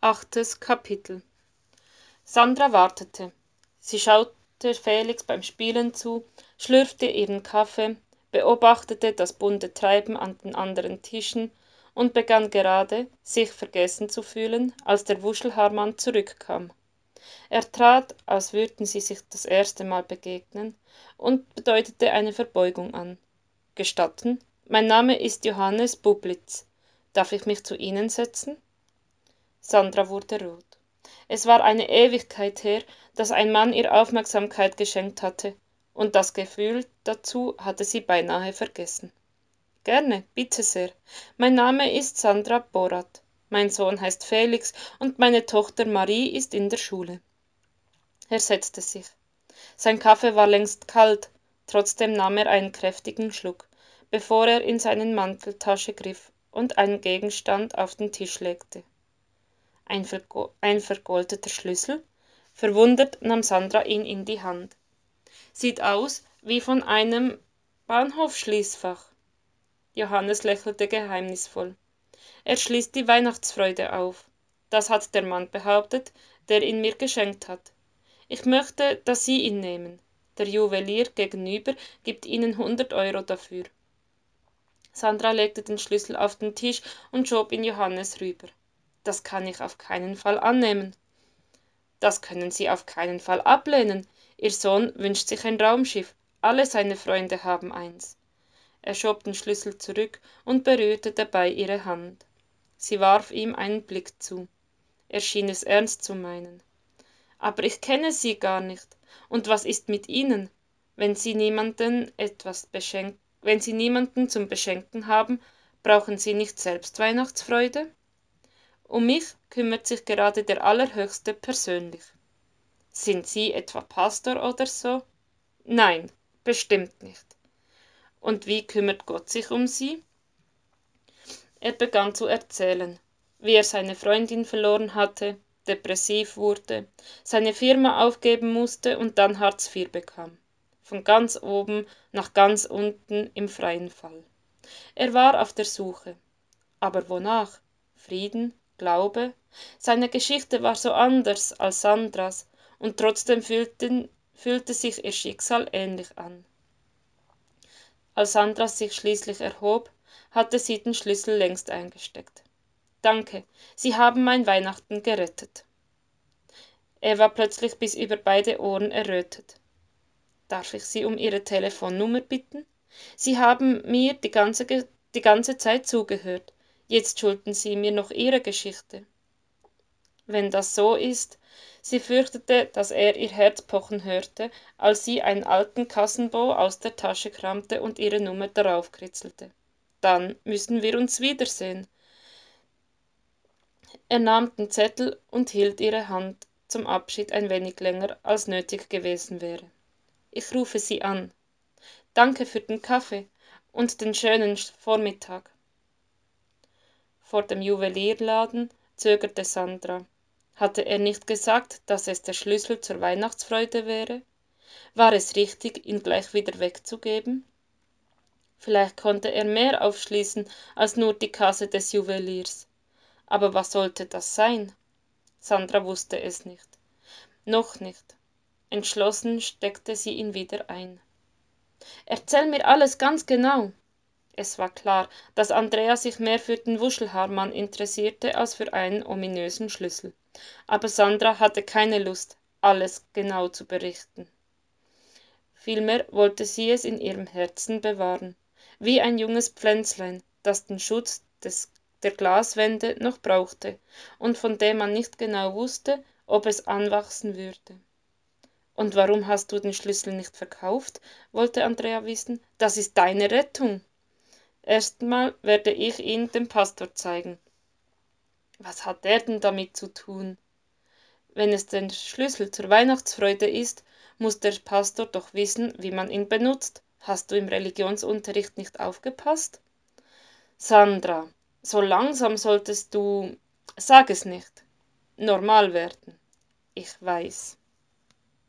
Achtes Kapitel Sandra wartete. Sie schaute Felix beim Spielen zu, schlürfte ihren Kaffee, beobachtete das bunte Treiben an den anderen Tischen und begann gerade, sich vergessen zu fühlen, als der Wuschelhaarmann zurückkam. Er trat, als würden sie sich das erste Mal begegnen, und bedeutete eine Verbeugung an. Gestatten, mein Name ist Johannes Bublitz. Darf ich mich zu Ihnen setzen? Sandra wurde rot. Es war eine Ewigkeit her, dass ein Mann ihr Aufmerksamkeit geschenkt hatte, und das Gefühl dazu hatte sie beinahe vergessen. Gerne, bitte sehr. Mein Name ist Sandra Borat. Mein Sohn heißt Felix und meine Tochter Marie ist in der Schule. Er setzte sich. Sein Kaffee war längst kalt, trotzdem nahm er einen kräftigen Schluck, bevor er in seine Manteltasche griff und einen Gegenstand auf den Tisch legte ein, vergo ein vergoldeter Schlüssel? Verwundert nahm Sandra ihn in die Hand. Sieht aus wie von einem Bahnhofschließfach. Johannes lächelte geheimnisvoll. Er schließt die Weihnachtsfreude auf. Das hat der Mann behauptet, der ihn mir geschenkt hat. Ich möchte, dass Sie ihn nehmen. Der Juwelier gegenüber gibt Ihnen hundert Euro dafür. Sandra legte den Schlüssel auf den Tisch und schob ihn Johannes rüber. Das kann ich auf keinen Fall annehmen. Das können Sie auf keinen Fall ablehnen. Ihr Sohn wünscht sich ein Raumschiff. Alle seine Freunde haben eins. Er schob den Schlüssel zurück und berührte dabei ihre Hand. Sie warf ihm einen Blick zu. Er schien es ernst zu meinen. Aber ich kenne Sie gar nicht. Und was ist mit Ihnen? Wenn Sie niemanden etwas beschenken, wenn Sie niemanden zum Beschenken haben, brauchen Sie nicht selbst Weihnachtsfreude? Um mich kümmert sich gerade der Allerhöchste persönlich. Sind Sie etwa Pastor oder so? Nein, bestimmt nicht. Und wie kümmert Gott sich um Sie? Er begann zu erzählen, wie er seine Freundin verloren hatte, depressiv wurde, seine Firma aufgeben musste und dann Hartz IV bekam. Von ganz oben nach ganz unten im freien Fall. Er war auf der Suche. Aber wonach? Frieden, Glaube. Seine Geschichte war so anders als Sandras, und trotzdem fühlten, fühlte sich ihr Schicksal ähnlich an. Als Sandra sich schließlich erhob, hatte sie den Schlüssel längst eingesteckt. Danke, Sie haben mein Weihnachten gerettet. Er war plötzlich bis über beide Ohren errötet. Darf ich Sie um Ihre Telefonnummer bitten? Sie haben mir die ganze, die ganze Zeit zugehört. Jetzt schulden Sie mir noch Ihre Geschichte. Wenn das so ist, sie fürchtete, dass er ihr Herz pochen hörte, als sie einen alten Kassenbo aus der Tasche kramte und ihre Nummer darauf kritzelte. Dann müssen wir uns wiedersehen. Er nahm den Zettel und hielt ihre Hand zum Abschied ein wenig länger, als nötig gewesen wäre. Ich rufe Sie an. Danke für den Kaffee und den schönen Vormittag. Vor dem Juwelierladen zögerte Sandra. Hatte er nicht gesagt, dass es der Schlüssel zur Weihnachtsfreude wäre? War es richtig, ihn gleich wieder wegzugeben? Vielleicht konnte er mehr aufschließen als nur die Kasse des Juweliers. Aber was sollte das sein? Sandra wusste es nicht. Noch nicht. Entschlossen steckte sie ihn wieder ein. Erzähl mir alles ganz genau, es war klar, dass Andrea sich mehr für den Wuschelhaarmann interessierte als für einen ominösen Schlüssel. Aber Sandra hatte keine Lust, alles genau zu berichten. Vielmehr wollte sie es in ihrem Herzen bewahren, wie ein junges Pflänzlein, das den Schutz des, der Glaswände noch brauchte und von dem man nicht genau wusste, ob es anwachsen würde. Und warum hast du den Schlüssel nicht verkauft? wollte Andrea wissen. Das ist deine Rettung. Erstmal werde ich ihn dem Pastor zeigen. Was hat der denn damit zu tun? Wenn es der Schlüssel zur Weihnachtsfreude ist, muss der Pastor doch wissen, wie man ihn benutzt. Hast du im Religionsunterricht nicht aufgepasst? Sandra, so langsam solltest du, sag es nicht, normal werden. Ich weiß.